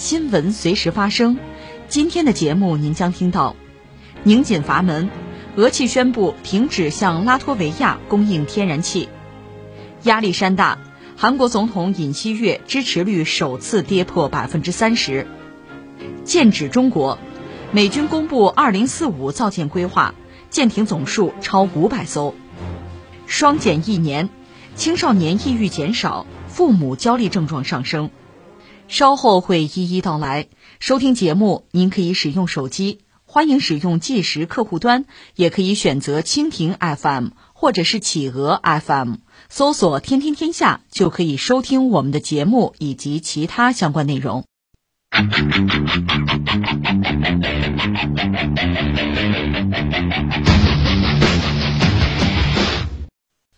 新闻随时发生。今天的节目您将听到：拧紧阀门，俄气宣布停止向拉脱维亚供应天然气；压力山大，韩国总统尹锡悦支持率首次跌破百分之三十；剑指中国，美军公布二零四五造舰规划，舰艇总数超五百艘；双减一年，青少年抑郁减少，父母焦虑症状上升。稍后会一一道来。收听节目，您可以使用手机，欢迎使用计时客户端，也可以选择蜻蜓 FM 或者是企鹅 FM，搜索“天天天下”就可以收听我们的节目以及其他相关内容。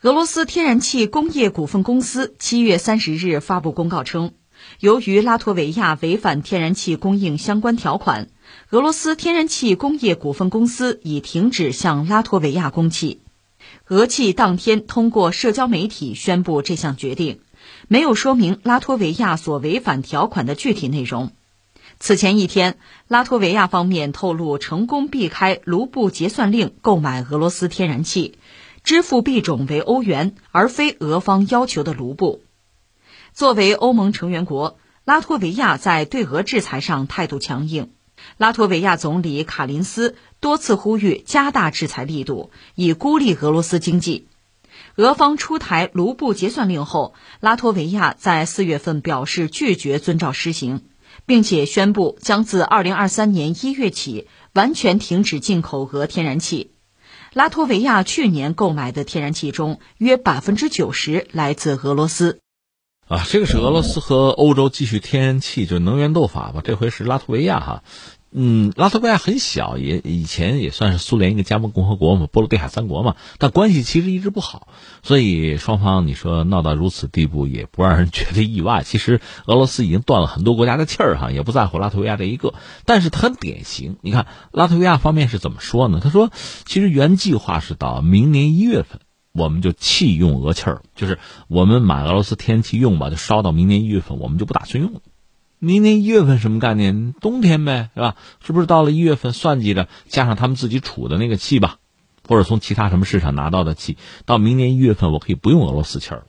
俄罗斯天然气工业股份公司七月三十日发布公告称。由于拉脱维亚违反天然气供应相关条款，俄罗斯天然气工业股份公司已停止向拉脱维亚供气。俄气当天通过社交媒体宣布这项决定，没有说明拉脱维亚所违反条款的具体内容。此前一天，拉脱维亚方面透露成功避开卢布结算令购买俄罗斯天然气，支付币种为欧元，而非俄方要求的卢布。作为欧盟成员国，拉脱维亚在对俄制裁上态度强硬。拉脱维亚总理卡林斯多次呼吁加大制裁力度，以孤立俄罗斯经济。俄方出台卢布结算令后，拉脱维亚在四月份表示拒绝遵照施行，并且宣布将自二零二三年一月起完全停止进口俄天然气。拉脱维亚去年购买的天然气中，约百分之九十来自俄罗斯。啊，这个是俄罗斯和欧洲继续天然气就能源斗法吧？这回是拉脱维亚哈，嗯，拉脱维亚很小，也以前也算是苏联一个加盟共和国嘛，波罗的海三国嘛，但关系其实一直不好，所以双方你说闹到如此地步也不让人 觉得意外。其实俄罗斯已经断了很多国家的气儿哈，也不在乎拉脱维亚这一个，但是它很典型。你看拉脱维亚方面是怎么说呢？他说，其实原计划是到明年一月份。我们就弃用俄气儿，就是我们买俄罗斯天然气用吧，就烧到明年一月份，我们就不打算用了。明年一月份什么概念？冬天呗，是吧？是不是到了一月份，算计着加上他们自己储的那个气吧，或者从其他什么市场拿到的气，到明年一月份我可以不用俄罗斯气儿了。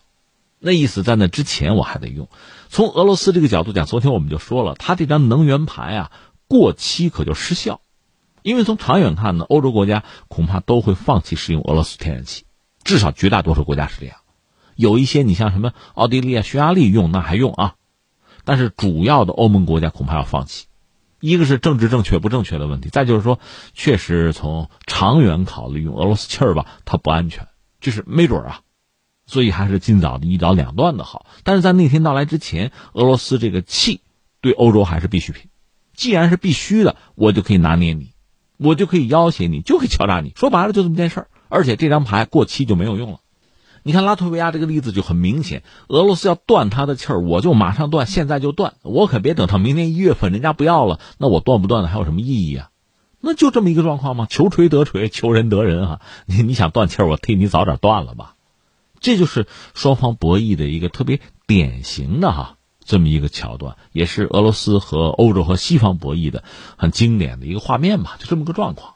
那意思在那之前我还得用。从俄罗斯这个角度讲，昨天我们就说了，他这张能源牌啊过期可就失效，因为从长远看呢，欧洲国家恐怕都会放弃使用俄罗斯天然气。至少绝大多数国家是这样，有一些你像什么奥地利啊、匈牙利用那还用啊，但是主要的欧盟国家恐怕要放弃。一个是政治正确不正确的问题，再就是说，确实从长远考虑，用俄罗斯气儿吧，它不安全，就是没准啊。所以还是尽早的一刀两断的好。但是在那天到来之前，俄罗斯这个气对欧洲还是必需品。既然是必须的，我就可以拿捏你，我就可以要挟你，就可以敲诈你。说白了就这么件事儿。而且这张牌过期就没有用了，你看拉脱维亚这个例子就很明显，俄罗斯要断他的气儿，我就马上断，现在就断，我可别等到明年一月份人家不要了，那我断不断的还有什么意义啊？那就这么一个状况吗？求锤得锤，求人得人啊！你你想断气儿，我替你早点断了吧？这就是双方博弈的一个特别典型的哈这么一个桥段，也是俄罗斯和欧洲和西方博弈的很经典的一个画面吧？就这么个状况。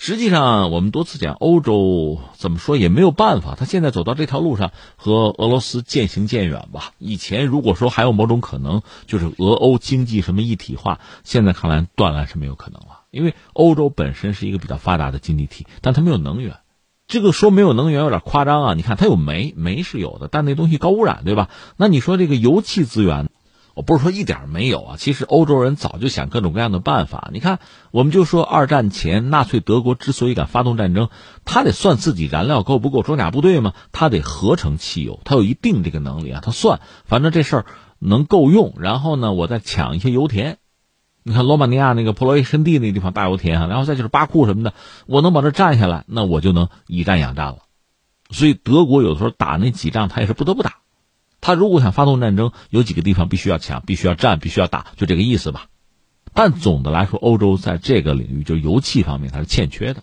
实际上，我们多次讲，欧洲怎么说也没有办法。他现在走到这条路上，和俄罗斯渐行渐远吧。以前如果说还有某种可能，就是俄欧经济什么一体化，现在看来断然是没有可能了。因为欧洲本身是一个比较发达的经济体，但它没有能源。这个说没有能源有点夸张啊。你看，它有煤，煤是有的，但那东西高污染，对吧？那你说这个油气资源？我不是说一点没有啊，其实欧洲人早就想各种各样的办法。你看，我们就说二战前纳粹德国之所以敢发动战争，他得算自己燃料够不够，装甲部队嘛，他得合成汽油，他有一定这个能力啊，他算。反正这事儿能够用，然后呢，我再抢一些油田。你看罗马尼亚那个普罗伊申地那地方大油田啊，然后再就是巴库什么的，我能把这占下来，那我就能以战养战了。所以德国有时候打那几仗，他也是不得不打。他如果想发动战争，有几个地方必须要抢，必须要占，必须要打，就这个意思吧。但总的来说，欧洲在这个领域，就是油气方面，它是欠缺的。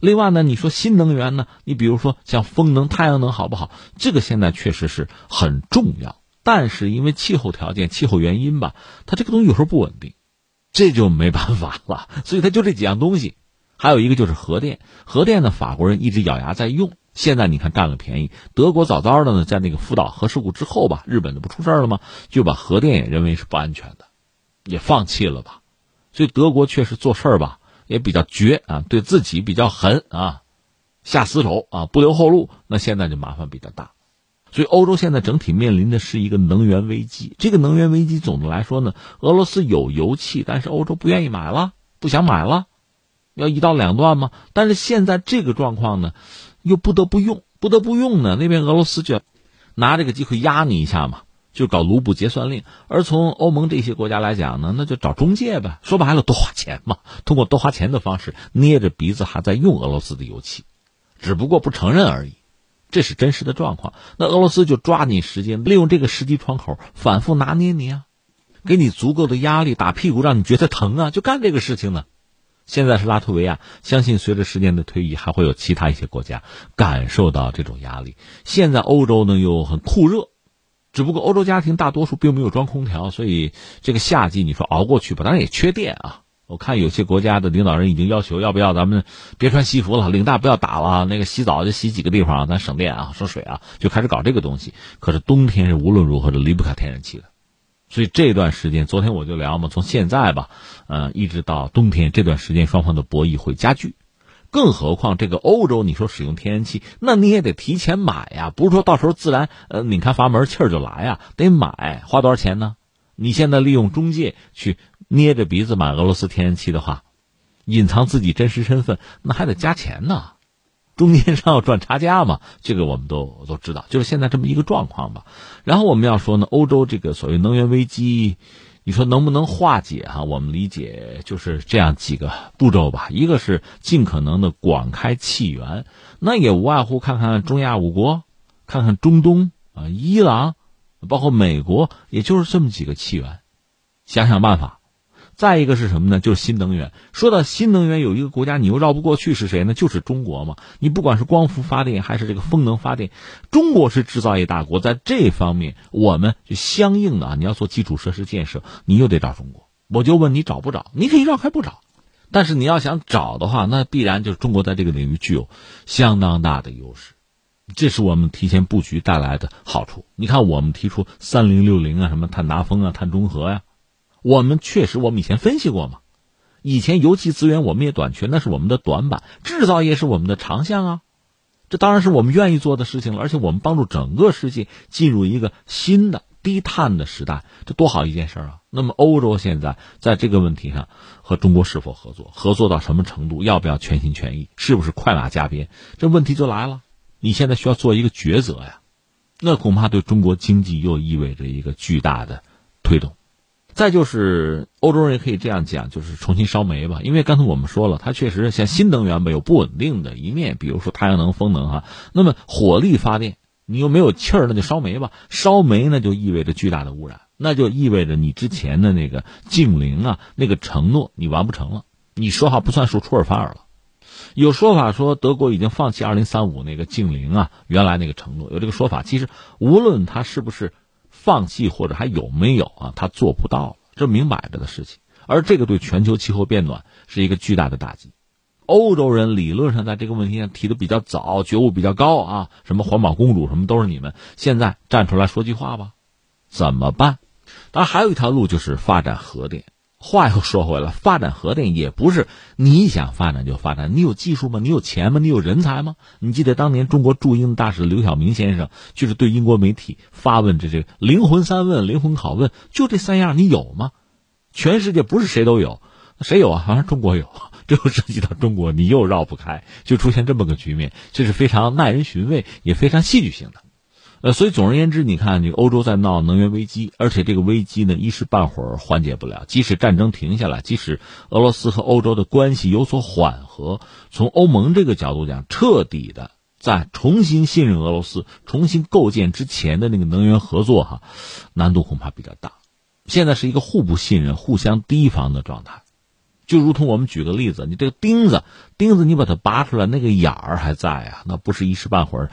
另外呢，你说新能源呢？你比如说像风能、太阳能好不好？这个现在确实是很重要，但是因为气候条件、气候原因吧，它这个东西有时候不稳定，这就没办法了。所以它就这几样东西，还有一个就是核电。核电呢，法国人一直咬牙在用，现在你看占了便宜。德国早早的呢，在那个福岛核事故之后吧，日本就不出事了吗？就把核电也认为是不安全的，也放弃了吧。所以德国确实做事儿吧。也比较绝啊，对自己比较狠啊，下死手啊，不留后路。那现在就麻烦比较大，所以欧洲现在整体面临的是一个能源危机。这个能源危机总的来说呢，俄罗斯有油气，但是欧洲不愿意买了，不想买了，要一刀两断吗？但是现在这个状况呢，又不得不用，不得不用呢，那边俄罗斯就拿这个机会压你一下嘛。就搞卢布结算令，而从欧盟这些国家来讲呢，那就找中介呗。说白了，多花钱嘛，通过多花钱的方式捏着鼻子还在用俄罗斯的油气，只不过不承认而已。这是真实的状况。那俄罗斯就抓紧时间，利用这个时机窗口，反复拿捏你啊，给你足够的压力，打屁股让你觉得疼啊，就干这个事情呢。现在是拉脱维亚，相信随着时间的推移，还会有其他一些国家感受到这种压力。现在欧洲呢又很酷热。只不过欧洲家庭大多数并没有装空调，所以这个夏季你说熬过去吧，当然也缺电啊。我看有些国家的领导人已经要求，要不要咱们别穿西服了，领带不要打了，那个洗澡就洗几个地方，咱省电啊，省水啊，就开始搞这个东西。可是冬天是无论如何都离不开天然气的，所以这段时间，昨天我就聊嘛，从现在吧，呃，一直到冬天这段时间，双方的博弈会加剧。更何况这个欧洲，你说使用天然气，那你也得提前买呀，不是说到时候自然呃拧开阀门气儿就来呀，得买，花多少钱呢？你现在利用中介去捏着鼻子买俄罗斯天然气的话，隐藏自己真实身份，那还得加钱呢，中间商要赚差价嘛，这个我们都都知道，就是现在这么一个状况吧。然后我们要说呢，欧洲这个所谓能源危机。你说能不能化解哈？我们理解就是这样几个步骤吧。一个是尽可能的广开气源，那也无外乎看看中亚五国，看看中东啊，伊朗，包括美国，也就是这么几个气源，想想办法。再一个是什么呢？就是新能源。说到新能源，有一个国家你又绕不过去，是谁呢？就是中国嘛。你不管是光伏发电还是这个风能发电，中国是制造业大国，在这方面我们就相应的啊，你要做基础设施建设，你又得找中国。我就问你找不找？你可以绕开不找，但是你要想找的话，那必然就是中国在这个领域具有相当大的优势，这是我们提前布局带来的好处。你看，我们提出三零六零啊，什么碳达峰啊、碳中和呀。我们确实，我们以前分析过嘛，以前油气资源我们也短缺，那是我们的短板。制造业是我们的长项啊，这当然是我们愿意做的事情了。而且我们帮助整个世界进入一个新的低碳的时代，这多好一件事啊！那么欧洲现在在这个问题上和中国是否合作，合作到什么程度，要不要全心全意，是不是快马加鞭？这问题就来了。你现在需要做一个抉择呀，那恐怕对中国经济又意味着一个巨大的推动。再就是欧洲人也可以这样讲，就是重新烧煤吧，因为刚才我们说了，它确实像新能源吧有不稳定的一面，比如说太阳能、风能哈。那么火力发电，你又没有气儿，那就烧煤吧。烧煤那就意味着巨大的污染，那就意味着你之前的那个净零啊，那个承诺你完不成了，你说话不算数，出尔反尔了。有说法说德国已经放弃二零三五那个净零啊，原来那个承诺有这个说法。其实无论它是不是。放弃或者还有没有啊？他做不到，这明摆着的事情。而这个对全球气候变暖是一个巨大的打击。欧洲人理论上在这个问题上提的比较早，觉悟比较高啊，什么环保公主什么都是你们。现在站出来说句话吧，怎么办？当然还有一条路就是发展核电。话又说回来，发展核电也不是你想发展就发展。你有技术吗？你有钱吗？你有人才吗？你记得当年中国驻英大使刘晓明先生就是对英国媒体发问，这这灵魂三问、灵魂拷问，就这三样，你有吗？全世界不是谁都有，谁有啊？好像中国有。这又涉及到中国，你又绕不开，就出现这么个局面，这是非常耐人寻味，也非常戏剧性的。呃，所以总而言之，你看，这欧洲在闹能源危机，而且这个危机呢一时半会儿缓解不了。即使战争停下来，即使俄罗斯和欧洲的关系有所缓和，从欧盟这个角度讲，彻底的再重新信任俄罗斯，重新构建之前的那个能源合作，哈，难度恐怕比较大。现在是一个互不信任、互相提防的状态。就如同我们举个例子，你这个钉子，钉子你把它拔出来，那个眼儿还在啊，那不是一时半会儿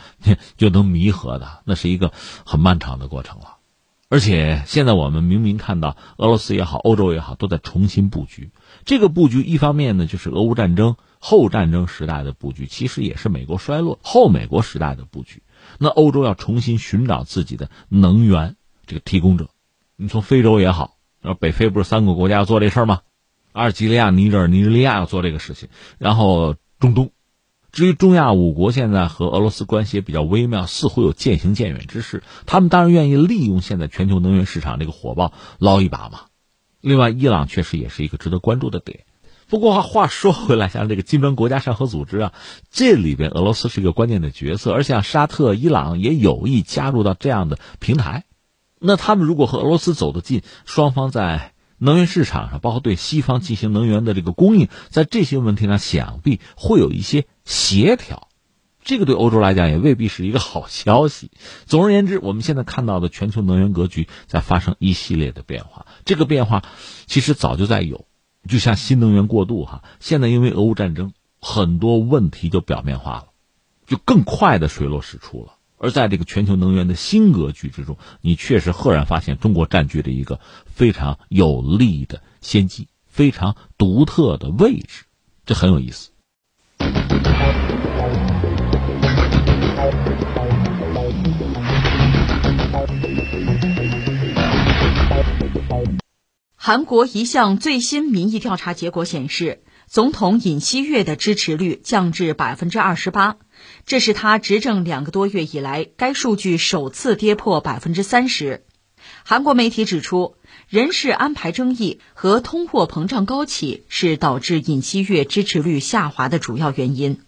就能弥合的，那是一个很漫长的过程了。而且现在我们明明看到，俄罗斯也好，欧洲也好，都在重新布局。这个布局一方面呢，就是俄乌战争后战争时代的布局，其实也是美国衰落后美国时代的布局。那欧洲要重新寻找自己的能源这个提供者，你从非洲也好，然后北非不是三个国家要做这事儿吗？阿尔及利亚、尼日尔、尼日利亚要做这个事情，然后中东，至于中亚五国，现在和俄罗斯关系也比较微妙，似乎有渐行渐远之势。他们当然愿意利用现在全球能源市场这个火爆捞一把嘛。另外，伊朗确实也是一个值得关注的点。不过话说回来，像这个金砖国家上合组织啊，这里边俄罗斯是一个关键的角色，而像沙特、伊朗也有意加入到这样的平台。那他们如果和俄罗斯走得近，双方在。能源市场上，包括对西方进行能源的这个供应，在这些问题上，想必会有一些协调。这个对欧洲来讲也未必是一个好消息。总而言之，我们现在看到的全球能源格局在发生一系列的变化。这个变化其实早就在有，就像新能源过渡哈，现在因为俄乌战争，很多问题就表面化了，就更快的水落石出了。而在这个全球能源的新格局之中，你确实赫然发现中国占据了一个非常有利的先机，非常独特的位置，这很有意思。韩国一项最新民意调查结果显示，总统尹锡悦的支持率降至百分之二十八。这是他执政两个多月以来，该数据首次跌破百分之三十。韩国媒体指出，人事安排争议和通货膨胀高企是导致尹锡悦支持率下滑的主要原因。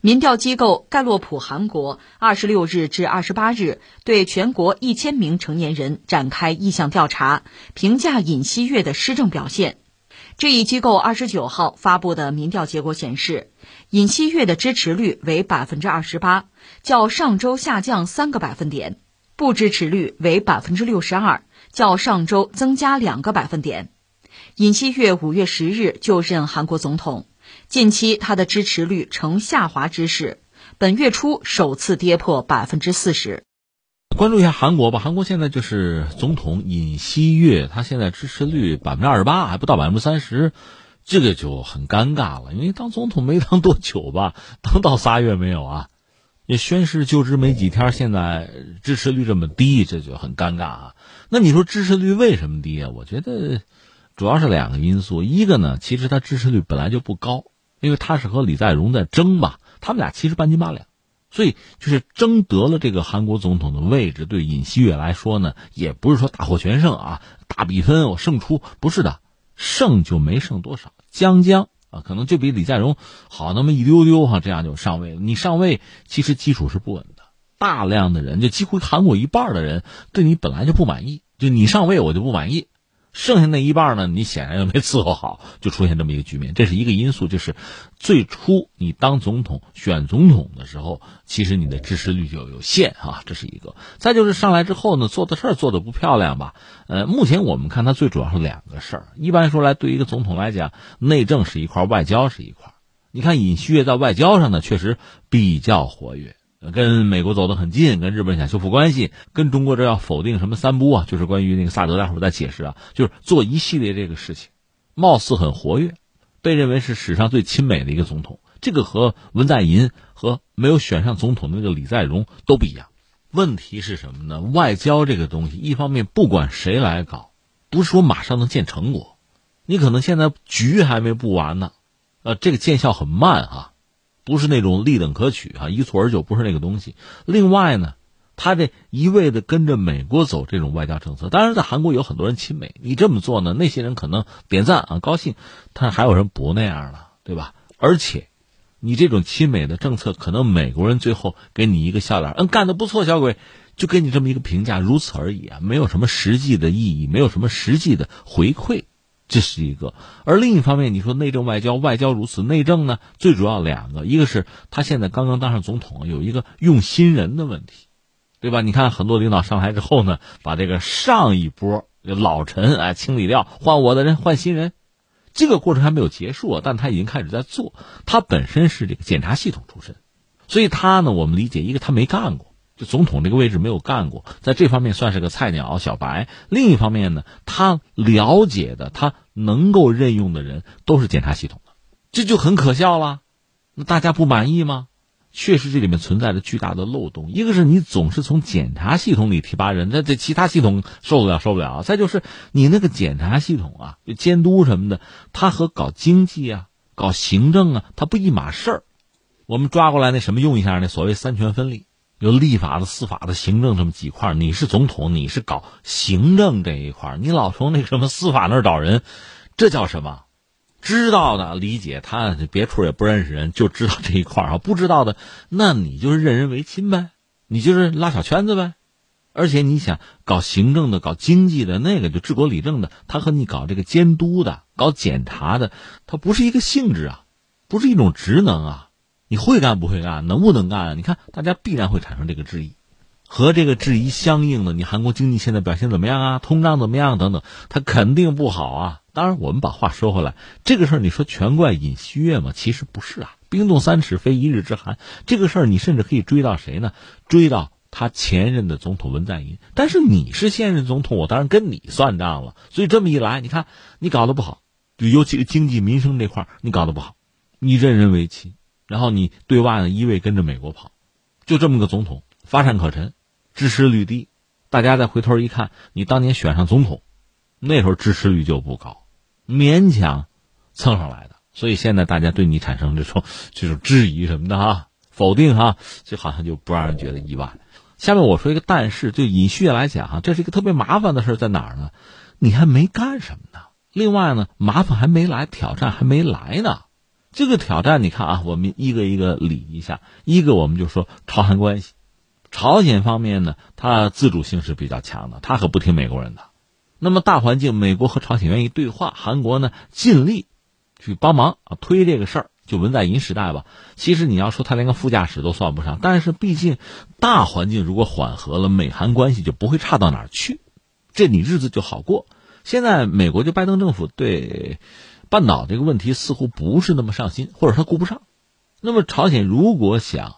民调机构盖洛普韩国二十六日至二十八日对全国一千名成年人展开意向调查，评价尹锡悦的施政表现。这一机构二十九号发布的民调结果显示，尹锡悦的支持率为百分之二十八，较上周下降三个百分点；不支持率为百分之六十二，较上周增加两个百分点。尹锡悦五月十日就任韩国总统，近期他的支持率呈下滑之势，本月初首次跌破百分之四十。关注一下韩国吧，韩国现在就是总统尹锡悦，他现在支持率百分之二十八，还不到百分之三十，这个就很尴尬了。因为当总统没当多久吧，当到仨月没有啊，也宣誓就职没几天，现在支持率这么低，这就很尴尬啊。那你说支持率为什么低啊？我觉得主要是两个因素，一个呢，其实他支持率本来就不高，因为他是和李在镕在争嘛，他们俩其实半斤八两。所以，就是争得了这个韩国总统的位置，对尹锡悦来说呢，也不是说大获全胜啊，大比分我胜出，不是的，胜就没胜多少，将将啊，可能就比李在镕好那么一丢丢哈，这样就上位了。你上位其实基础是不稳的，大量的人就几乎韩国一半的人对你本来就不满意，就你上位我就不满意。剩下那一半呢？你显然又没伺候好，就出现这么一个局面。这是一个因素，就是最初你当总统选总统的时候，其实你的支持率就有限啊，这是一个。再就是上来之后呢，做的事儿做的不漂亮吧？呃，目前我们看他最主要是两个事儿。一般说来，对于一个总统来讲，内政是一块，外交是一块。你看尹锡悦在外交上呢，确实比较活跃。跟美国走得很近，跟日本想修复关系，跟中国这要否定什么三不啊，就是关于那个萨德，待会儿再解释啊，就是做一系列这个事情，貌似很活跃，被认为是史上最亲美的一个总统。这个和文在寅和没有选上总统的那个李在镕都不一样。问题是什么呢？外交这个东西，一方面不管谁来搞，不是说马上能见成果，你可能现在局还没布完呢，呃，这个见效很慢啊。不是那种立等可取啊，一蹴而就不是那个东西。另外呢，他这一味的跟着美国走这种外交政策，当然在韩国有很多人亲美，你这么做呢，那些人可能点赞啊高兴，但还有人不那样了，对吧？而且，你这种亲美的政策，可能美国人最后给你一个笑脸，嗯，干的不错，小鬼。就给你这么一个评价，如此而已啊，没有什么实际的意义，没有什么实际的回馈，这是一个。而另一方面，你说内政外交，外交如此，内政呢，最主要两个，一个是他现在刚刚当上总统，有一个用新人的问题，对吧？你看很多领导上台之后呢，把这个上一波老臣哎清理掉，换我的人，换新人。这个过程还没有结束，但他已经开始在做。他本身是这个检察系统出身，所以他呢，我们理解一个他没干过，总统这个位置没有干过，在这方面算是个菜鸟小白。另一方面呢，他了解的、他能够任用的人都是检察系统的，这就很可笑了。那大家不满意吗？确实，这里面存在着巨大的漏洞。一个是你总是从检察系统里提拔人，那这其他系统受得了，受不了。再就是你那个检察系统啊，监督什么的，它和搞经济啊、搞行政啊，它不一码事儿。我们抓过来那什么用一下，那所谓三权分立，有立法的、司法的、行政这么几块。你是总统，你是搞行政这一块，你老从那什么司法那儿找人，这叫什么？知道的理解他别处也不认识人，就知道这一块啊。不知道的，那你就是任人唯亲呗，你就是拉小圈子呗。而且你想搞行政的、搞经济的那个就治国理政的，他和你搞这个监督的、搞检查的，他不是一个性质啊，不是一种职能啊。你会干不会干，能不能干？你看大家必然会产生这个质疑，和这个质疑相应的，你韩国经济现在表现怎么样啊？通胀怎么样？等等，它肯定不好啊。当然，我们把话说回来，这个事儿你说全怪尹锡悦吗？其实不是啊，冰冻三尺非一日之寒。这个事儿你甚至可以追到谁呢？追到他前任的总统文在寅。但是你是现任总统，我当然跟你算账了。所以这么一来，你看你搞得不好，就尤其是经济民生这块你搞得不好，你任人唯亲，然后你对外呢一味跟着美国跑，就这么个总统乏善可陈，支持率低。大家再回头一看，你当年选上总统，那时候支持率就不高。勉强蹭上来的，所以现在大家对你产生这种 这种质疑什么的哈，否定哈，这好像就不让人觉得意外。下面我说一个但是，就尹旭来讲哈，这是一个特别麻烦的事在哪儿呢？你还没干什么呢？另外呢，麻烦还没来，挑战还没来呢。这个挑战你看啊，我们一个一个理一下。一个我们就说朝韩关系，朝鲜方面呢，它自主性是比较强的，它可不听美国人的。那么大环境，美国和朝鲜愿意对话，韩国呢尽力去帮忙啊推这个事儿。就文在寅时代吧，其实你要说他连个副驾驶都算不上，但是毕竟大环境如果缓和了，美韩关系就不会差到哪儿去，这你日子就好过。现在美国就拜登政府对半岛这个问题似乎不是那么上心，或者他顾不上。那么朝鲜如果想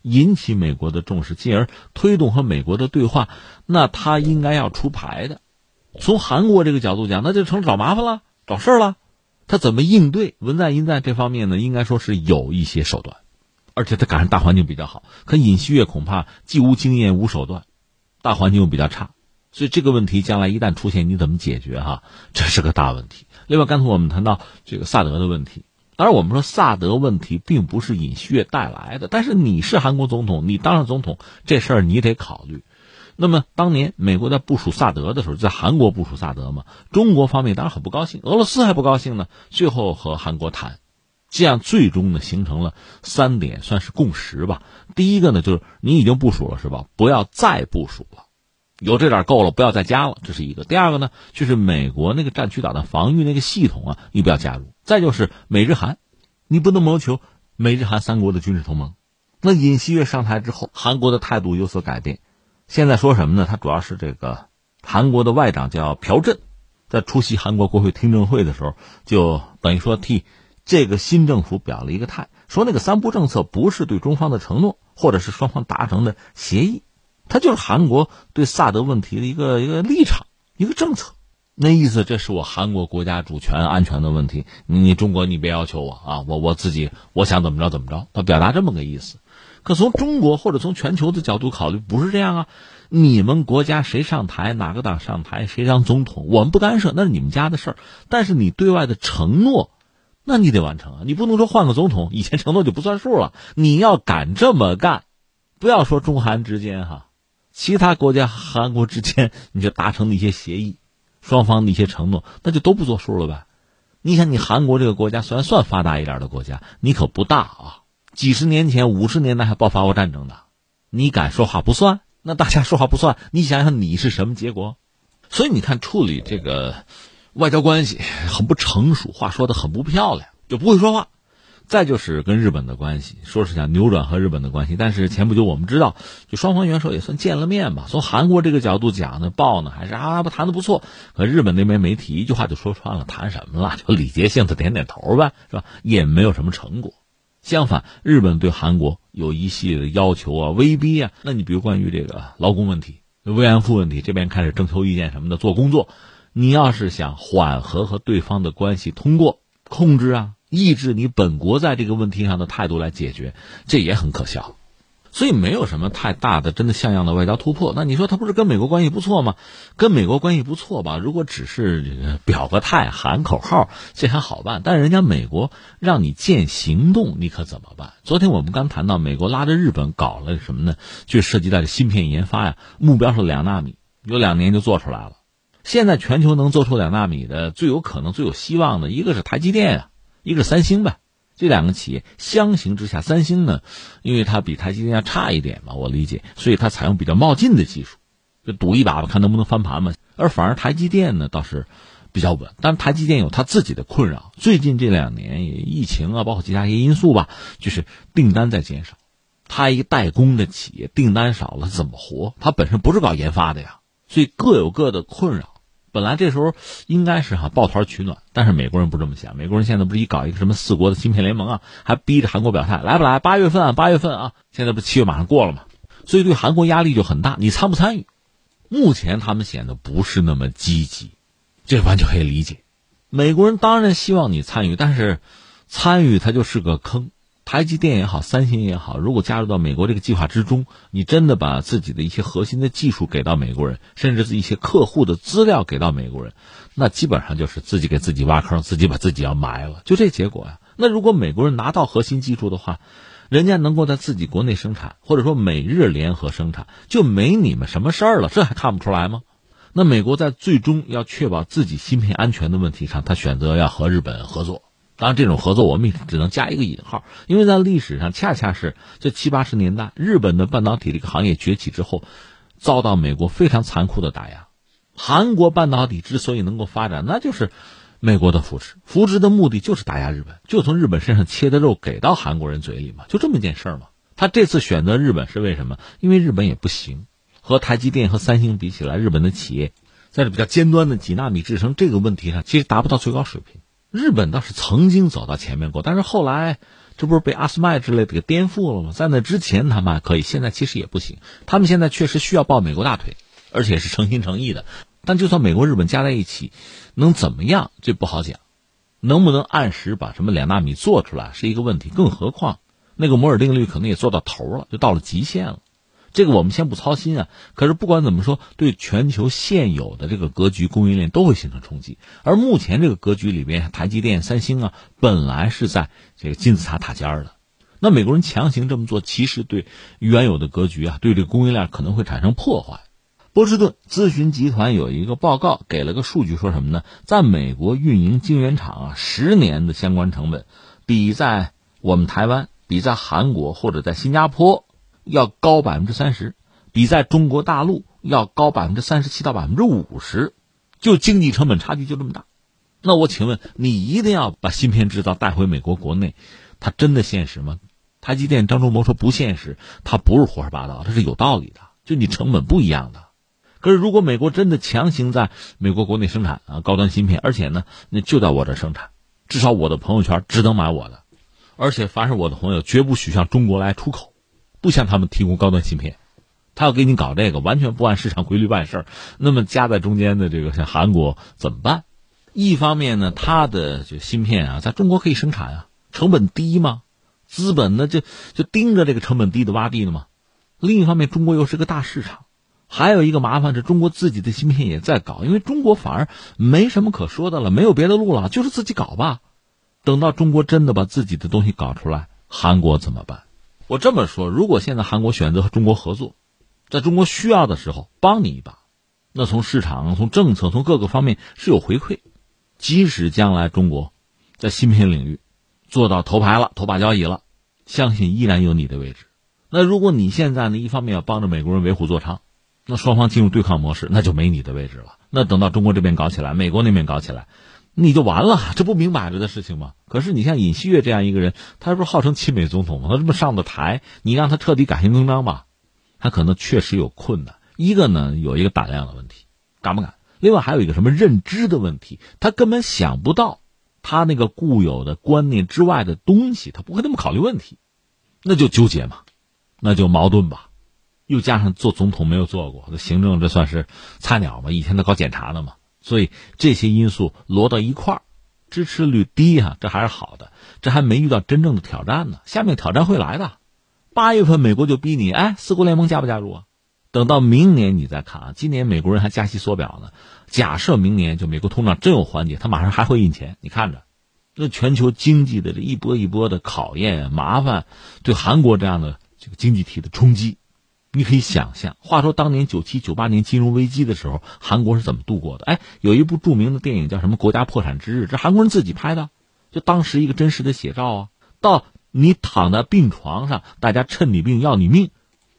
引起美国的重视，进而推动和美国的对话，那他应该要出牌的。从韩国这个角度讲，那就成找麻烦了，找事儿了。他怎么应对？文在寅在这方面呢，应该说是有一些手段，而且他赶上大环境比较好。可尹锡悦恐怕既无经验无手段，大环境又比较差，所以这个问题将来一旦出现，你怎么解决？哈，这是个大问题。另外，刚才我们谈到这个萨德的问题，当然我们说萨德问题并不是尹锡悦带来的，但是你是韩国总统，你当上总统这事儿你得考虑。那么当年美国在部署萨德的时候，在韩国部署萨德嘛，中国方面当然很不高兴，俄罗斯还不高兴呢。最后和韩国谈，这样最终呢形成了三点，算是共识吧。第一个呢就是你已经部署了是吧？不要再部署了，有这点够了，不要再加了，这是一个。第二个呢就是美国那个战区导弹防御那个系统啊，你不要加入。再就是美日韩，你不能谋求美日韩三国的军事同盟。那尹锡悦上台之后，韩国的态度有所改变。现在说什么呢？他主要是这个韩国的外长叫朴振，在出席韩国国会听证会的时候，就等于说替这个新政府表了一个态，说那个三不政策不是对中方的承诺，或者是双方达成的协议，他就是韩国对萨德问题的一个一个立场、一个政策。那意思，这是我韩国国家主权安全的问题，你中国你别要求我啊，我我自己我想怎么着怎么着，他表达这么个意思。可从中国或者从全球的角度考虑，不是这样啊！你们国家谁上台，哪个党上台，谁当总统，我们不干涉，那是你们家的事儿。但是你对外的承诺，那你得完成啊！你不能说换个总统，以前承诺就不算数了。你要敢这么干，不要说中韩之间哈，其他国家韩国之间，你就达成的一些协议，双方的一些承诺，那就都不作数了呗。你想，你韩国这个国家虽然算发达一点的国家，你可不大啊。几十年前、五十年代还爆发过战争的，你敢说话不算？那大家说话不算，你想想你是什么结果？所以你看处理这个外交关系很不成熟，话说的很不漂亮，就不会说话。再就是跟日本的关系，说是想扭转和日本的关系，但是前不久我们知道，就双方元首也算见了面吧。从韩国这个角度讲呢，报呢还是啊不谈的不错，可日本那边媒体一句话就说穿了，谈什么了？就礼节性的点点头呗，是吧？也没有什么成果。相反，日本对韩国有一系列的要求啊、威逼啊。那你比如关于这个劳工问题、慰安妇问题，这边开始征求意见什么的做工作。你要是想缓和和对方的关系，通过控制啊。抑制你本国在这个问题上的态度来解决，这也很可笑，所以没有什么太大的真的像样的外交突破。那你说他不是跟美国关系不错吗？跟美国关系不错吧？如果只是表个态、喊口号，这还好办。但是人家美国让你见行动，你可怎么办？昨天我们刚谈到，美国拉着日本搞了什么呢？就涉及到芯片研发呀，目标是两纳米，有两年就做出来了。现在全球能做出两纳米的，最有可能、最有希望的一个是台积电啊。一个三星呗，这两个企业相形之下，三星呢，因为它比台积电要差一点嘛，我理解，所以它采用比较冒进的技术，就赌一把吧，看能不能翻盘嘛。而反而台积电呢倒是比较稳，但台积电有它自己的困扰，最近这两年疫情啊，包括其他一些因素吧，就是订单在减少。它一个代工的企业，订单少了怎么活？它本身不是搞研发的呀，所以各有各的困扰。本来这时候应该是哈抱团取暖，但是美国人不这么想。美国人现在不是一搞一个什么四国的芯片联盟啊，还逼着韩国表态来不来？八月份啊，八月份啊，现在不是七月马上过了吗？所以对韩国压力就很大。你参不参与？目前他们显得不是那么积极，这完全可以理解。美国人当然希望你参与，但是参与它就是个坑。台积电也好，三星也好，如果加入到美国这个计划之中，你真的把自己的一些核心的技术给到美国人，甚至是一些客户的资料给到美国人，那基本上就是自己给自己挖坑，自己把自己要埋了，就这结果呀。那如果美国人拿到核心技术的话，人家能够在自己国内生产，或者说美日联合生产，就没你们什么事儿了，这还看不出来吗？那美国在最终要确保自己芯片安全的问题上，他选择要和日本合作。当然，这种合作我们也只能加一个引号，因为在历史上恰恰是这七八十年代，日本的半导体这个行业崛起之后，遭到美国非常残酷的打压。韩国半导体之所以能够发展，那就是美国的扶持，扶持的目的就是打压日本，就从日本身上切的肉给到韩国人嘴里嘛，就这么一件事儿嘛。他这次选择日本是为什么？因为日本也不行，和台积电和三星比起来，日本的企业在这比较尖端的几纳米制程这个问题上，其实达不到最高水平。日本倒是曾经走到前面过，但是后来这不是被阿斯麦之类的给颠覆了吗？在那之前他们还可以，现在其实也不行。他们现在确实需要抱美国大腿，而且是诚心诚意的。但就算美国、日本加在一起，能怎么样？这不好讲。能不能按时把什么两纳米做出来是一个问题，更何况那个摩尔定律可能也做到头了，就到了极限了。这个我们先不操心啊。可是不管怎么说，对全球现有的这个格局、供应链都会形成冲击。而目前这个格局里边，台积电、三星啊，本来是在这个金字塔塔尖儿的。那美国人强行这么做，其实对原有的格局啊，对这个供应链可能会产生破坏。波士顿咨询集团有一个报告，给了个数据，说什么呢？在美国运营晶圆厂啊，十年的相关成本，比在我们台湾、比在韩国或者在新加坡。要高百分之三十，比在中国大陆要高百分之三十七到百分之五十，就经济成本差距就这么大。那我请问，你一定要把芯片制造带回美国国内，它真的现实吗？台积电张忠谋说不现实，他不是胡说八道，他是有道理的。就你成本不一样的。可是如果美国真的强行在美国国内生产啊高端芯片，而且呢，那就在我这生产，至少我的朋友圈只能买我的，而且凡是我的朋友绝不许向中国来出口。不向他们提供高端芯片，他要给你搞这个，完全不按市场规律办事儿。那么夹在中间的这个像韩国怎么办？一方面呢，它的就芯片啊，在中国可以生产啊，成本低吗？资本呢就就盯着这个成本低的洼地呢吗？另一方面，中国又是个大市场，还有一个麻烦是中国自己的芯片也在搞，因为中国反而没什么可说的了，没有别的路了，就是自己搞吧。等到中国真的把自己的东西搞出来，韩国怎么办？我这么说，如果现在韩国选择和中国合作，在中国需要的时候帮你一把，那从市场、从政策、从各个方面是有回馈。即使将来中国在芯片领域做到头牌了、头把交椅了，相信依然有你的位置。那如果你现在呢，一方面要帮着美国人为虎作伥，那双方进入对抗模式，那就没你的位置了。那等到中国这边搞起来，美国那边搞起来，你就完了，这不明摆着的事情吗？可是你像尹锡悦这样一个人，他不是号称亲美总统吗？他这么上的台，你让他彻底改邪更张吧，他可能确实有困难。一个呢，有一个胆量的问题，敢不敢？另外还有一个什么认知的问题，他根本想不到他那个固有的观念之外的东西，他不会那么考虑问题，那就纠结嘛，那就矛盾吧。又加上做总统没有做过，行政这算是菜鸟嘛？以前都搞检查的嘛，所以这些因素摞到一块儿，支持率低哈，这还是好的，这还没遇到真正的挑战呢。下面挑战会来的，八月份美国就逼你，哎，四国联盟加不加入啊？等到明年你再看啊，今年美国人还加息缩表呢，假设明年就美国通胀真有缓解，他马上还会印钱，你看着，那全球经济的这一波一波的考验麻烦，对韩国这样的这个经济体的冲击。你可以想象，话说当年九七九八年金融危机的时候，韩国是怎么度过的？哎，有一部著名的电影叫什么《国家破产之日》，这韩国人自己拍的，就当时一个真实的写照啊。到你躺在病床上，大家趁你病要你命，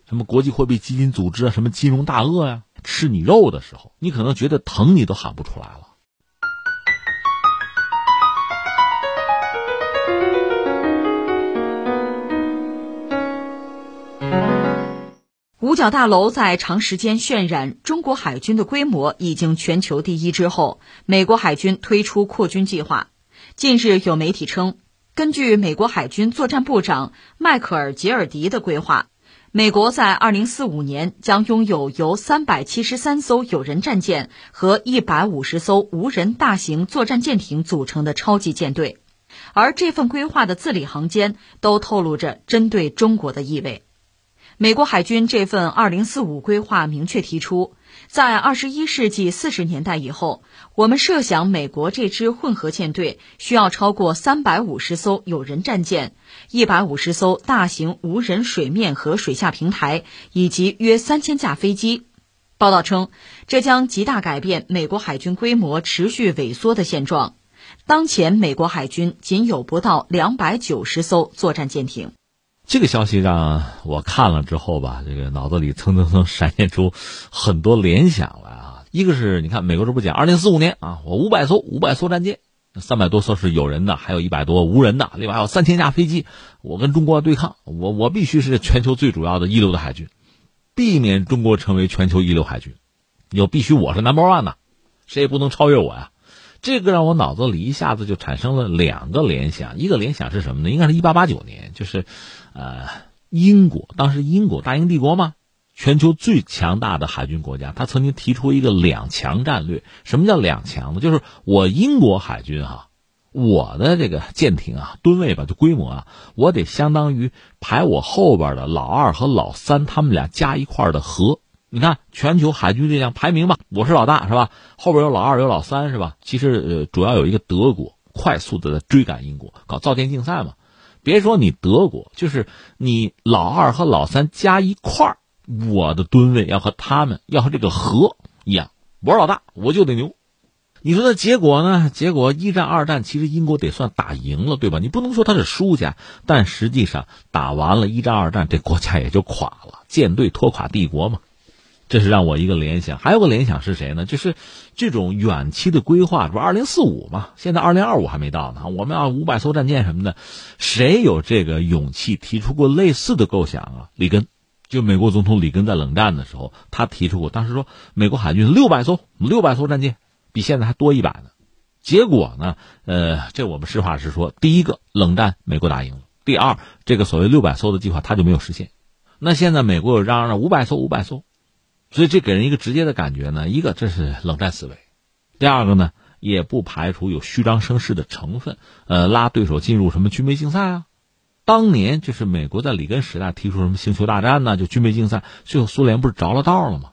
什么国际货币基金组织啊，什么金融大鳄呀，吃你肉的时候，你可能觉得疼，你都喊不出来了。五角大楼在长时间渲染中国海军的规模已经全球第一之后，美国海军推出扩军计划。近日有媒体称，根据美国海军作战部长迈克尔·杰尔迪的规划，美国在2045年将拥有由373艘有人战舰和150艘无人大型作战舰艇组成的超级舰队，而这份规划的字里行间都透露着针对中国的意味。美国海军这份二零四五规划明确提出，在二十一世纪四十年代以后，我们设想美国这支混合舰队需要超过三百五十艘有人战舰、一百五十艘大型无人水面和水下平台，以及约三千架飞机。报道称，这将极大改变美国海军规模持续萎缩的现状。当前，美国海军仅有不到两百九十艘作战舰艇。这个消息让我看了之后吧，这个脑子里蹭蹭蹭闪现出很多联想来啊。一个是你看，美国这不讲，二零四五年啊，我五百艘五百艘战舰，三百多艘是有人的，还有一百多无人的，另外还有三千架飞机，我跟中国对抗，我我必须是全球最主要的一流的海军，避免中国成为全球一流海军，又必须我是 number one 呐，谁也不能超越我呀。这个让我脑子里一下子就产生了两个联想，一个联想是什么呢？应该是一八八九年，就是，呃，英国当时英国大英帝国嘛，全球最强大的海军国家，他曾经提出一个两强战略。什么叫两强呢？就是我英国海军哈，我的这个舰艇啊，吨位吧，就规模啊，我得相当于排我后边的老二和老三他们俩加一块的和。你看全球海军力量排名吧，我是老大是吧？后边有老二有老三是吧？其实呃，主要有一个德国快速的在追赶英国，搞造舰竞赛嘛。别说你德国，就是你老二和老三加一块儿，我的吨位要和他们要和这个和一样，我是老大，我就得牛。你说的结果呢？结果一战二战其实英国得算打赢了，对吧？你不能说他是输家，但实际上打完了一战二战，这国家也就垮了，舰队拖垮帝国嘛。这是让我一个联想，还有个联想是谁呢？就是这种远期的规划，不二零四五嘛？现在二零二五还没到呢。我们要五百艘战舰什么的，谁有这个勇气提出过类似的构想啊？里根，就美国总统里根在冷战的时候，他提出过，当时说美国海军六百艘，六百艘战舰，比现在还多一百呢。结果呢？呃，这我们实话实说，第一个冷战美国打赢了，第二，这个所谓六百艘的计划他就没有实现。那现在美国又嚷嚷五百艘，五百艘。所以这给人一个直接的感觉呢，一个这是冷战思维，第二个呢也不排除有虚张声势的成分，呃，拉对手进入什么军备竞赛啊？当年就是美国在里根时代提出什么星球大战呢？就军备竞赛，最后苏联不是着了道了吗？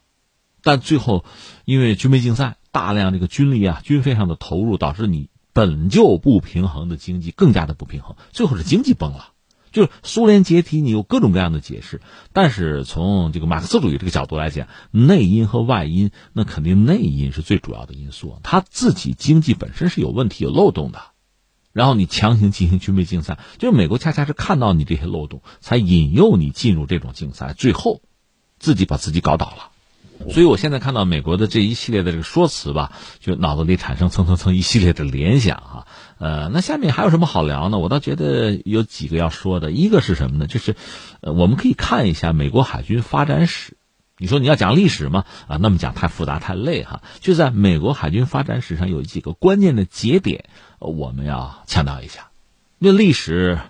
但最后因为军备竞赛大量这个军力啊、军费上的投入，导致你本就不平衡的经济更加的不平衡，最后是经济崩了。就是苏联解体，你有各种各样的解释，但是从这个马克思主义这个角度来讲，内因和外因，那肯定内因是最主要的因素。他自己经济本身是有问题、有漏洞的，然后你强行进行军备竞赛，就是美国恰恰是看到你这些漏洞，才引诱你进入这种竞赛，最后自己把自己搞倒了。所以我现在看到美国的这一系列的这个说辞吧，就脑子里产生蹭蹭蹭一系列的联想哈。呃，那下面还有什么好聊呢？我倒觉得有几个要说的，一个是什么呢？就是，呃，我们可以看一下美国海军发展史。你说你要讲历史吗？啊，那么讲太复杂太累哈。就在美国海军发展史上有几个关键的节点，我们要强调一下。那历史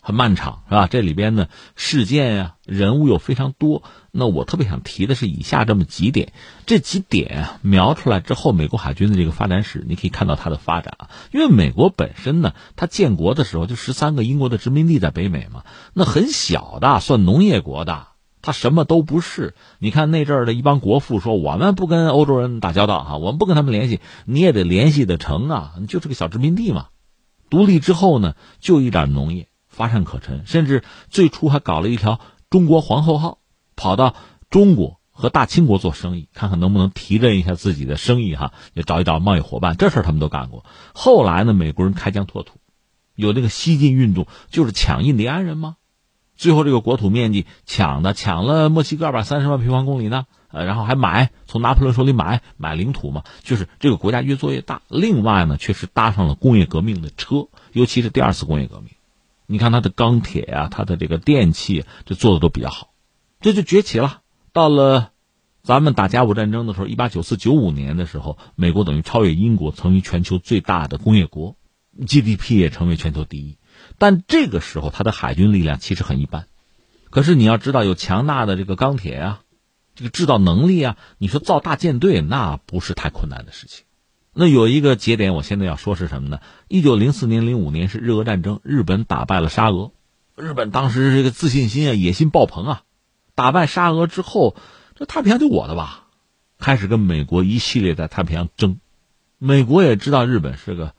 很漫长，是吧？这里边呢事件呀、人物又非常多。那我特别想提的是以下这么几点，这几点描出来之后，美国海军的这个发展史，你可以看到它的发展啊。因为美国本身呢，它建国的时候就十三个英国的殖民地在北美嘛，那很小的，算农业国的。它什么都不是。你看那阵儿的一帮国父说：“我们不跟欧洲人打交道啊，我们不跟他们联系。你也得联系得成啊，你就是个小殖民地嘛。”独立之后呢，就一点农业乏善可陈，甚至最初还搞了一条中国皇后号，跑到中国和大清国做生意，看看能不能提振一下自己的生意哈，也找一找贸易伙伴。这事儿他们都干过。后来呢，美国人开疆拓土，有那个西进运动，就是抢印第安人吗？最后这个国土面积抢的抢了墨西哥二百三十万平方公里呢，呃，然后还买从拿破仑手里买买领土嘛，就是这个国家越做越大。另外呢，确实搭上了工业革命的车，尤其是第二次工业革命，你看它的钢铁啊，它的这个电器，这做的都比较好，这就崛起了。到了咱们打甲午战争的时候，一八九四九五年的时候，美国等于超越英国，成为全球最大的工业国，GDP 也成为全球第一。但这个时候，它的海军力量其实很一般。可是你要知道，有强大的这个钢铁啊，这个制造能力啊，你说造大舰队那不是太困难的事情。那有一个节点，我现在要说是什么呢？一九零四年、零五年是日俄战争，日本打败了沙俄。日本当时这个自信心啊、野心爆棚啊，打败沙俄之后，这太平洋就我的吧，开始跟美国一系列在太平洋争。美国也知道日本是个。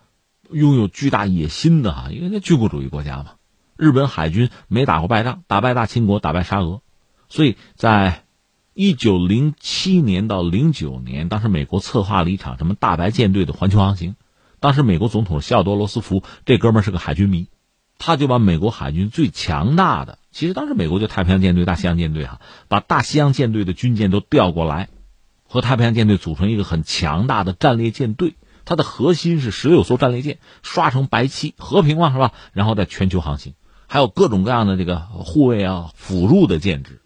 拥有巨大野心的哈，因为那军国主义国家嘛，日本海军没打过败仗，打败大清国，打败沙俄，所以在一九零七年到零九年，当时美国策划了一场什么大白舰队的环球航行，当时美国总统西奥多·罗斯福这哥们是个海军迷，他就把美国海军最强大的，其实当时美国就太平洋舰队、大西洋舰队哈，把大西洋舰队的军舰都调过来，和太平洋舰队组成一个很强大的战列舰队。它的核心是十六艘战列舰，刷成白漆，和平嘛是吧？然后在全球航行，还有各种各样的这个护卫啊、辅助的舰只，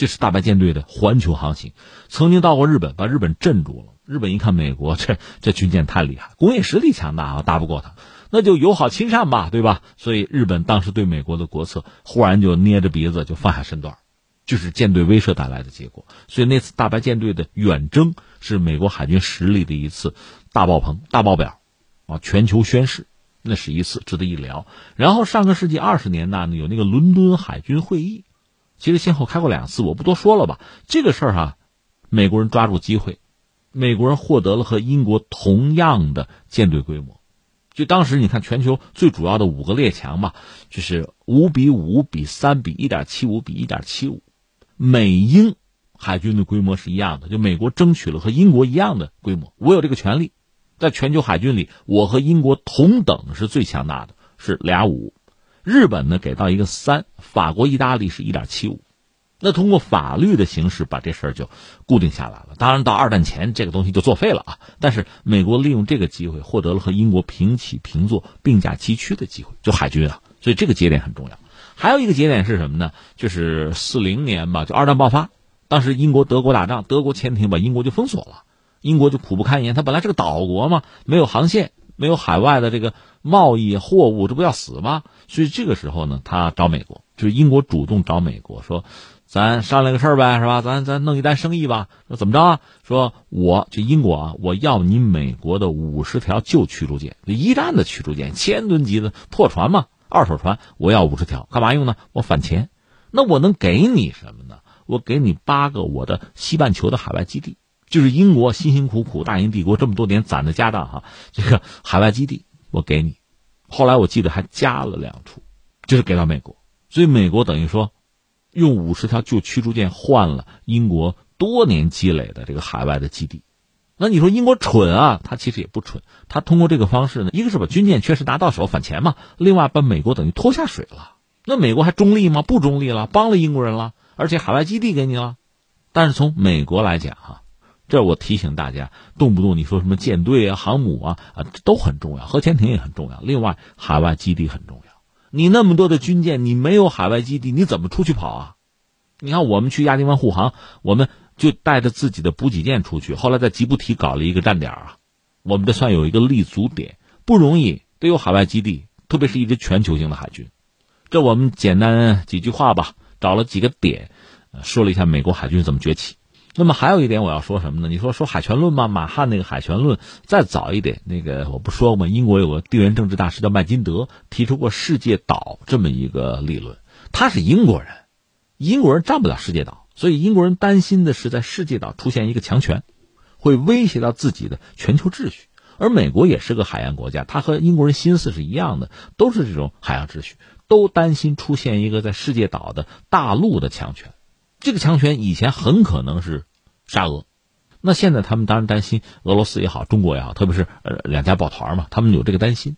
这是大白舰队的环球航行。曾经到过日本，把日本镇住了。日本一看美国 这这军舰太厉害，工业实力强大啊，打不过他，那就友好亲善吧，对吧？所以日本当时对美国的国策，忽然就捏着鼻子就放下身段，就是舰队威慑带来的结果。所以那次大白舰队的远征是美国海军实力的一次。大爆棚、大爆表，啊，全球宣誓，那是一次值得一聊。然后上个世纪二十年代呢，有那个伦敦海军会议，其实先后开过两次，我不多说了吧。这个事儿哈，美国人抓住机会，美国人获得了和英国同样的舰队规模。就当时你看，全球最主要的五个列强嘛，就是五比五比三比一点七五比一点七五，美英海军的规模是一样的，就美国争取了和英国一样的规模，我有这个权利。在全球海军里，我和英国同等是最强大的，是俩五。日本呢给到一个三，法国、意大利是一点七五。那通过法律的形式把这事儿就固定下来了。当然到二战前这个东西就作废了啊。但是美国利用这个机会获得了和英国平起平坐、并驾齐驱的机会，就海军啊。所以这个节点很重要。还有一个节点是什么呢？就是四零年吧，就二战爆发，当时英国、德国打仗，德国潜艇把英国就封锁了。英国就苦不堪言，它本来是个岛国嘛，没有航线，没有海外的这个贸易货物，这不要死吗？所以这个时候呢，他找美国，就是英国主动找美国说，咱商量个事儿呗，是吧？咱咱弄一单生意吧。说怎么着啊？说我就英国啊，我要你美国的五十条旧驱逐舰，一战的驱逐舰，千吨级的破船嘛，二手船，我要五十条，干嘛用呢？我返钱。那我能给你什么呢？我给你八个我的西半球的海外基地。就是英国辛辛苦苦大英帝国这么多年攒的家当哈，这个海外基地我给你，后来我记得还加了两处，就是给到美国，所以美国等于说，用五十条旧驱逐舰换了英国多年积累的这个海外的基地，那你说英国蠢啊？他其实也不蠢，他通过这个方式呢，一个是把军舰确实拿到手反钱嘛，另外把美国等于拖下水了。那美国还中立吗？不中立了，帮了英国人了，而且海外基地给你了。但是从美国来讲，哈，这我提醒大家，动不动你说什么舰队啊、航母啊啊，都很重要，核潜艇也很重要。另外，海外基地很重要。你那么多的军舰，你没有海外基地，你怎么出去跑啊？你看，我们去亚丁湾护航，我们就带着自己的补给舰出去，后来在吉布提搞了一个站点啊，我们这算有一个立足点，不容易，得有海外基地，特别是一支全球性的海军。这我们简单几句话吧，找了几个点。说了一下美国海军怎么崛起，那么还有一点我要说什么呢？你说说海权论吗？马汉那个海权论再早一点，那个我不说吗？英国有个地缘政治大师叫麦金德，提出过世界岛这么一个理论。他是英国人，英国人占不了世界岛，所以英国人担心的是在世界岛出现一个强权，会威胁到自己的全球秩序。而美国也是个海洋国家，他和英国人心思是一样的，都是这种海洋秩序，都担心出现一个在世界岛的大陆的强权。这个强权以前很可能是沙俄，那现在他们当然担心俄罗斯也好，中国也好，特别是呃两家抱团嘛，他们有这个担心。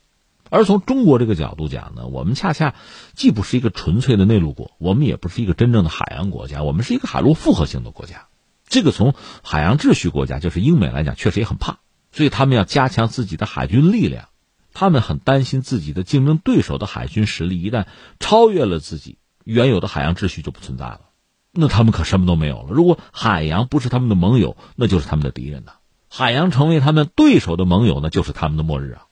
而从中国这个角度讲呢，我们恰恰既不是一个纯粹的内陆国，我们也不是一个真正的海洋国家，我们是一个海陆复合型的国家。这个从海洋秩序国家，就是英美来讲，确实也很怕，所以他们要加强自己的海军力量。他们很担心自己的竞争对手的海军实力一旦超越了自己，原有的海洋秩序就不存在了。那他们可什么都没有了。如果海洋不是他们的盟友，那就是他们的敌人呐。海洋成为他们对手的盟友，那就是他们的末日啊。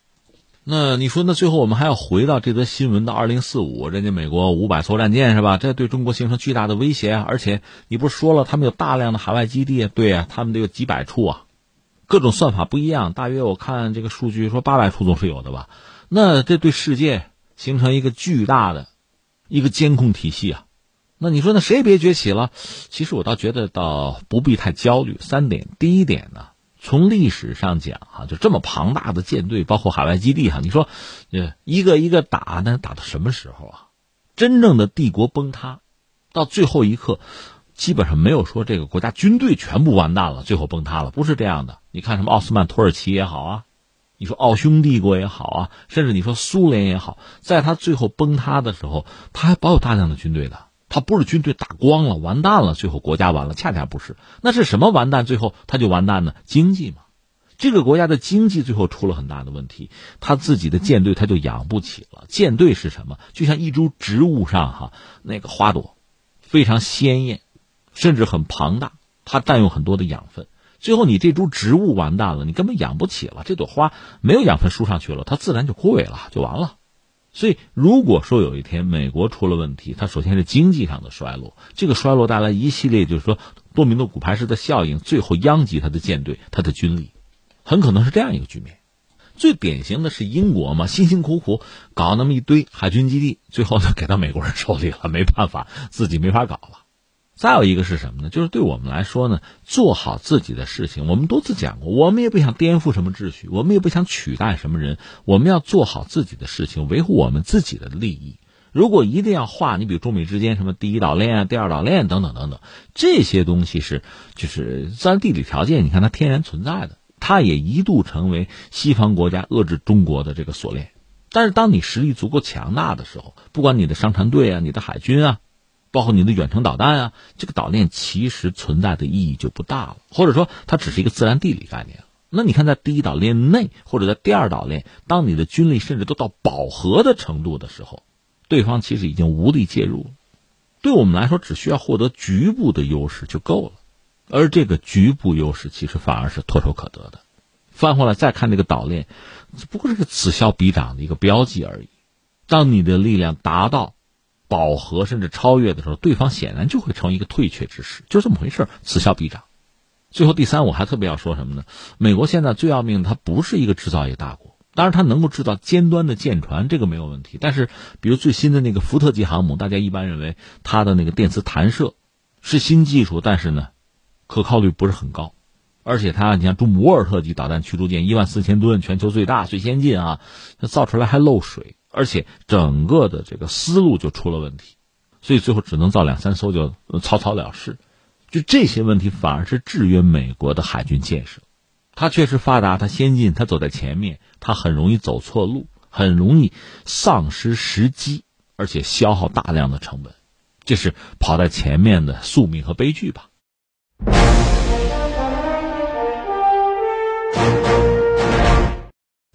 那你说，那最后我们还要回到这则新闻的二零四五，人家美国五百艘战舰是吧？这对中国形成巨大的威胁啊！而且你不是说了，他们有大量的海外基地？对呀，他们得有几百处啊，各种算法不一样，大约我看这个数据说八百处总是有的吧？那这对世界形成一个巨大的一个监控体系啊！那你说，那谁也别崛起了？其实我倒觉得倒不必太焦虑。三点，第一点呢，从历史上讲哈，就这么庞大的舰队，包括海外基地哈，你说，呃，一个一个打，那打到什么时候啊？真正的帝国崩塌，到最后一刻，基本上没有说这个国家军队全部完蛋了，最后崩塌了，不是这样的。你看什么奥斯曼土耳其也好啊，你说奥匈帝国也好啊，甚至你说苏联也好，在他最后崩塌的时候，他还保有大量的军队的。他不是军队打光了，完蛋了，最后国家完了，恰恰不是。那是什么完蛋？最后他就完蛋呢？经济嘛，这个国家的经济最后出了很大的问题，他自己的舰队他就养不起了。舰队是什么？就像一株植物上哈那个花朵，非常鲜艳，甚至很庞大，它占用很多的养分。最后你这株植物完蛋了，你根本养不起了。这朵花没有养分输上去了，它自然就枯萎了，就完了。所以，如果说有一天美国出了问题，它首先是经济上的衰落，这个衰落带来一系列就是说多米诺骨牌式的效应，最后殃及它的舰队、它的军力，很可能是这样一个局面。最典型的是英国嘛，辛辛苦苦搞那么一堆海军基地，最后呢给到美国人手里了，没办法，自己没法搞了。再有一个是什么呢？就是对我们来说呢，做好自己的事情。我们多次讲过，我们也不想颠覆什么秩序，我们也不想取代什么人，我们要做好自己的事情，维护我们自己的利益。如果一定要画，你比如中美之间什么第一岛链啊、第二岛链等等等等，这些东西是就是自然地理条件，你看它天然存在的，它也一度成为西方国家遏制中国的这个锁链。但是当你实力足够强大的时候，不管你的商船队啊、你的海军啊。包括你的远程导弹啊，这个岛链其实存在的意义就不大了，或者说它只是一个自然地理概念。那你看，在第一岛链内或者在第二岛链，当你的军力甚至都到饱和的程度的时候，对方其实已经无力介入。对我们来说，只需要获得局部的优势就够了，而这个局部优势其实反而是唾手可得的。翻回来再看这个岛链，不过是个此消彼长的一个标记而已。当你的力量达到。饱和甚至超越的时候，对方显然就会成为一个退却之势，就这么回事此消彼长。最后第三，我还特别要说什么呢？美国现在最要命的，它不是一个制造业大国，当然它能够制造尖端的舰船，这个没有问题。但是，比如最新的那个福特级航母，大家一般认为它的那个电磁弹射是新技术，但是呢，可靠率不是很高。而且它，你像中摩尔特级导弹驱逐舰，一万四千吨，全球最大、最先进啊，造出来还漏水。而且整个的这个思路就出了问题，所以最后只能造两三艘就草草了事，就这些问题反而是制约美国的海军建设。它确实发达，它先进，它走在前面，它很容易走错路，很容易丧失时机，而且消耗大量的成本，这是跑在前面的宿命和悲剧吧。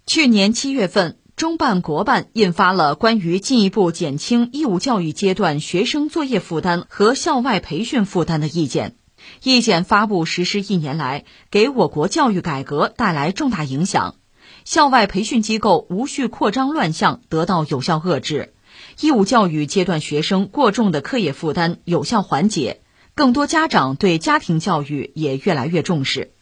去年七月份，中办国办印发了关于进一步减轻义务教育阶段学生作业负担和校外培训负担的意见。意见发布实施一年来，给我国教育改革带来重大影响，校外培训机构无序扩张乱象得到有效遏制，义务教育阶段学生过重的课业负担有效缓解，更多家长对家庭教育也越来越重视。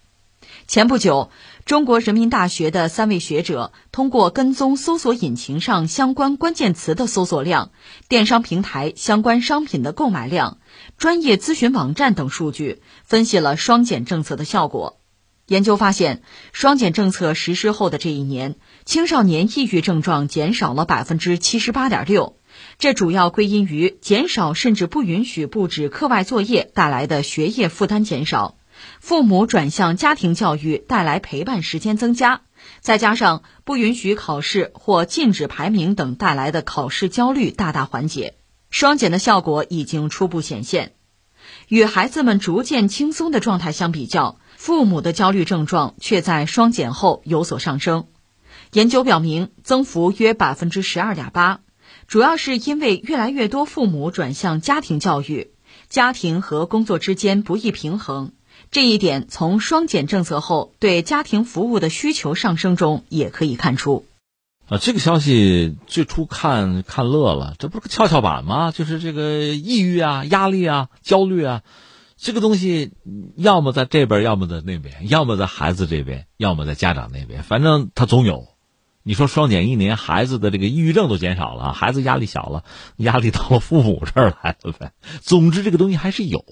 前不久，中国人民大学的三位学者通过跟踪搜索引擎上相关关键词的搜索量、电商平台相关商品的购买量、专业咨询网站等数据，分析了双减政策的效果。研究发现，双减政策实施后的这一年，青少年抑郁症状减少了百分之七十八点六，这主要归因于减少甚至不允许布置课外作业带来的学业负担减少。父母转向家庭教育带来陪伴时间增加，再加上不允许考试或禁止排名等带来的考试焦虑大大缓解，双减的效果已经初步显现。与孩子们逐渐轻松的状态相比较，父母的焦虑症状却在双减后有所上升。研究表明，增幅约百分之十二点八，主要是因为越来越多父母转向家庭教育，家庭和工作之间不易平衡。这一点从双减政策后对家庭服务的需求上升中也可以看出。啊，这个消息最初看看乐了，这不是个跷跷板吗？就是这个抑郁啊、压力啊、焦虑啊，这个东西要么在这边，要么在那边，要么在孩子这边，要么在家长那边，反正他总有。你说双减一年，孩子的这个抑郁症都减少了，孩子压力小了，压力到了父母这儿来了呗。总之，这个东西还是有。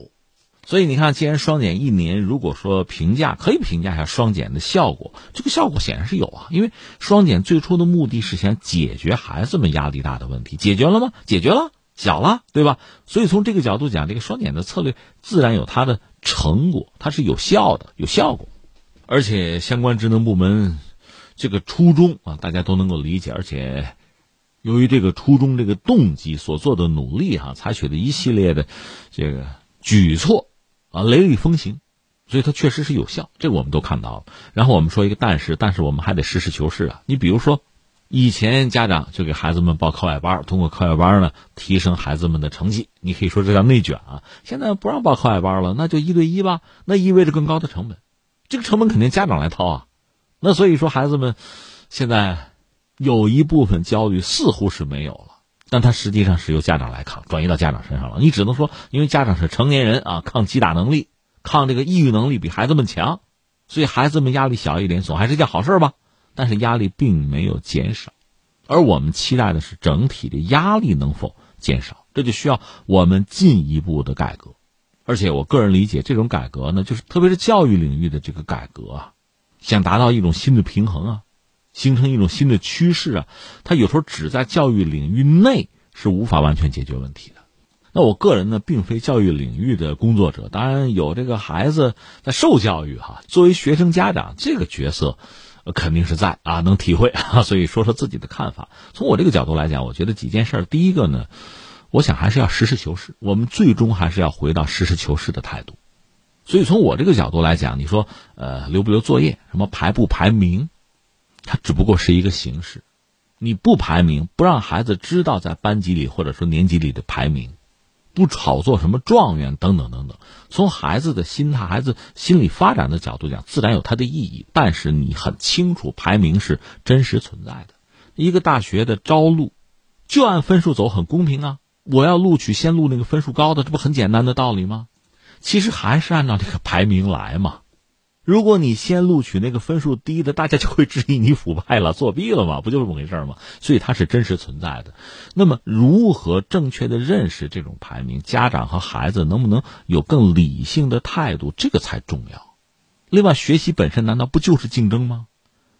所以你看，既然双减一年，如果说评价可以评价一下双减的效果，这个效果显然是有啊。因为双减最初的目的是想解决孩子们压力大的问题，解决了吗？解决了，小了，对吧？所以从这个角度讲，这个双减的策略自然有它的成果，它是有效的，有效果。而且相关职能部门这个初衷啊，大家都能够理解。而且由于这个初衷、这个动机所做的努力哈，采取的一系列的这个举措。啊，雷厉风行，所以它确实是有效，这个我们都看到了。然后我们说一个但是，但是我们还得实事求是啊。你比如说，以前家长就给孩子们报课外班，通过课外班呢提升孩子们的成绩，你可以说这叫内卷啊。现在不让报课外班了，那就一对一吧，那意味着更高的成本，这个成本肯定家长来掏啊。那所以说，孩子们现在有一部分焦虑似乎是没有了。但他实际上是由家长来扛，转移到家长身上了。你只能说，因为家长是成年人啊，抗击打能力、抗这个抑郁能力比孩子们强，所以孩子们压力小一点，总还是件好事吧。但是压力并没有减少，而我们期待的是整体的压力能否减少，这就需要我们进一步的改革。而且我个人理解，这种改革呢，就是特别是教育领域的这个改革啊，想达到一种新的平衡啊。形成一种新的趋势啊，它有时候只在教育领域内是无法完全解决问题的。那我个人呢，并非教育领域的工作者，当然有这个孩子在受教育哈，作为学生家长这个角色，肯定是在啊，能体会啊，所以说说自己的看法。从我这个角度来讲，我觉得几件事，第一个呢，我想还是要实事求是，我们最终还是要回到实事求是的态度。所以从我这个角度来讲，你说呃留不留作业，什么排不排名？它只不过是一个形式，你不排名，不让孩子知道在班级里或者说年级里的排名，不炒作什么状元等等等等。从孩子的心态、孩子心理发展的角度讲，自然有它的意义。但是你很清楚，排名是真实存在的。一个大学的招录，就按分数走，很公平啊。我要录取，先录那个分数高的，这不很简单的道理吗？其实还是按照这个排名来嘛。如果你先录取那个分数低的，大家就会质疑你腐败了、作弊了嘛？不就这么回事吗？所以它是真实存在的。那么，如何正确的认识这种排名？家长和孩子能不能有更理性的态度？这个才重要。另外，学习本身难道不就是竞争吗？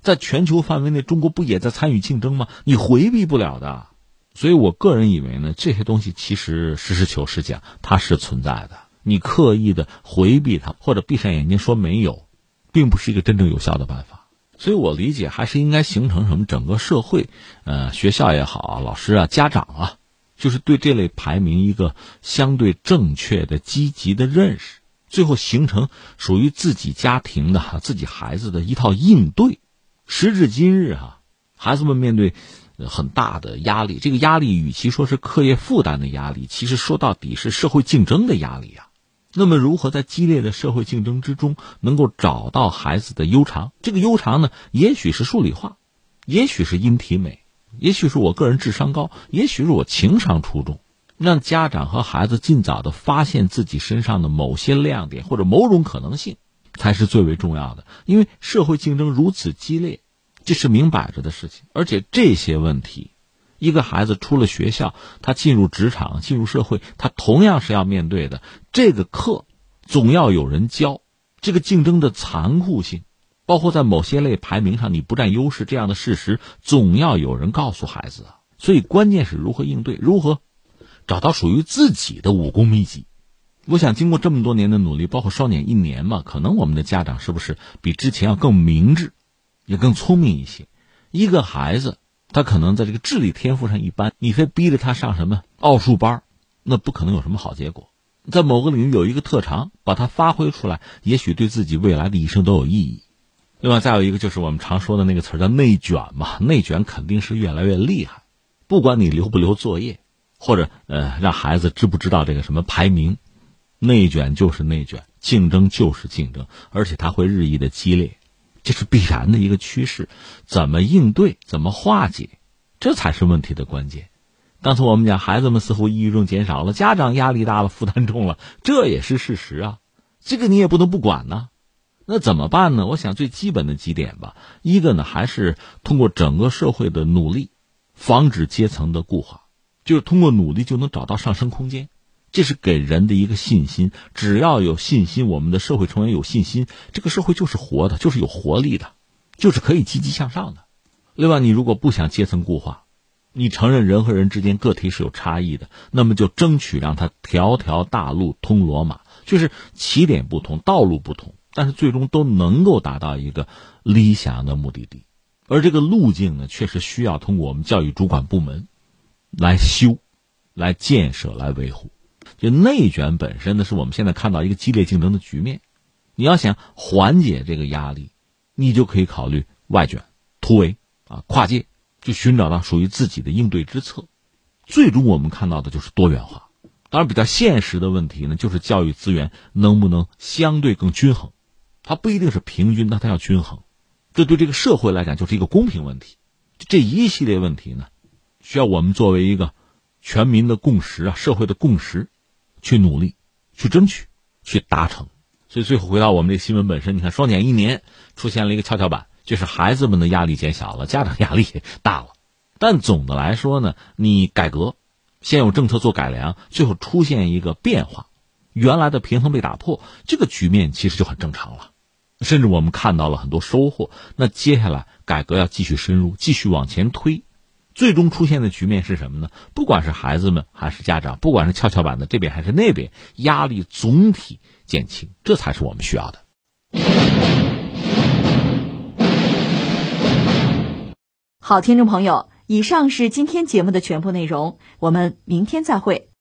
在全球范围内，中国不也在参与竞争吗？你回避不了的。所以我个人以为呢，这些东西其实实事求是讲，它是存在的。你刻意的回避它，或者闭上眼睛说没有。并不是一个真正有效的办法。所以我理解，还是应该形成什么整个社会，呃，学校也好，老师啊，家长啊，就是对这类排名一个相对正确的、积极的认识，最后形成属于自己家庭的、自己孩子的一套应对。时至今日，哈，孩子们面对很大的压力，这个压力与其说是课业负担的压力，其实说到底是社会竞争的压力啊。那么，如何在激烈的社会竞争之中，能够找到孩子的优长？这个优长呢，也许是数理化，也许是音体美，也许是我个人智商高，也许是我情商出众。让家长和孩子尽早的发现自己身上的某些亮点或者某种可能性，才是最为重要的。因为社会竞争如此激烈，这是明摆着的事情。而且这些问题。一个孩子出了学校，他进入职场、进入社会，他同样是要面对的。这个课总要有人教，这个竞争的残酷性，包括在某些类排名上你不占优势这样的事实，总要有人告诉孩子。所以关键是如何应对，如何找到属于自己的武功秘籍。我想经过这么多年的努力，包括双减一年嘛，可能我们的家长是不是比之前要更明智，也更聪明一些？一个孩子。他可能在这个智力天赋上一般，你非逼着他上什么奥数班，那不可能有什么好结果。在某个领域有一个特长，把它发挥出来，也许对自己未来的一生都有意义。另外，再有一个就是我们常说的那个词叫内卷嘛，内卷肯定是越来越厉害。不管你留不留作业，或者呃让孩子知不知道这个什么排名，内卷就是内卷，竞争就是竞争，而且它会日益的激烈。这是必然的一个趋势，怎么应对，怎么化解，这才是问题的关键。刚才我们讲，孩子们似乎抑郁症减少了，家长压力大了，负担重了，这也是事实啊。这个你也不能不管呢。那怎么办呢？我想最基本的几点吧，一个呢，还是通过整个社会的努力，防止阶层的固化，就是通过努力就能找到上升空间。这是给人的一个信心，只要有信心，我们的社会成员有信心，这个社会就是活的，就是有活力的，就是可以积极向上的。另外，你如果不想阶层固化，你承认人和人之间个体是有差异的，那么就争取让他条条大路通罗马，就是起点不同，道路不同，但是最终都能够达到一个理想的目的地。而这个路径呢，确实需要通过我们教育主管部门来修、来建设、来维护。就内卷本身呢，是我们现在看到一个激烈竞争的局面。你要想缓解这个压力，你就可以考虑外卷、突围啊、跨界，就寻找到属于自己的应对之策。最终我们看到的就是多元化。当然，比较现实的问题呢，就是教育资源能不能相对更均衡？它不一定是平均，但它要均衡。这对这个社会来讲就是一个公平问题。这一系列问题呢，需要我们作为一个全民的共识啊，社会的共识。去努力，去争取，去达成。所以最后回到我们这新闻本身，你看双减一年出现了一个跷跷板，就是孩子们的压力减小了，家长压力大了。但总的来说呢，你改革，先有政策做改良，最后出现一个变化，原来的平衡被打破，这个局面其实就很正常了。甚至我们看到了很多收获。那接下来改革要继续深入，继续往前推。最终出现的局面是什么呢？不管是孩子们还是家长，不管是跷跷板的这边还是那边，压力总体减轻，这才是我们需要的。好，听众朋友，以上是今天节目的全部内容，我们明天再会。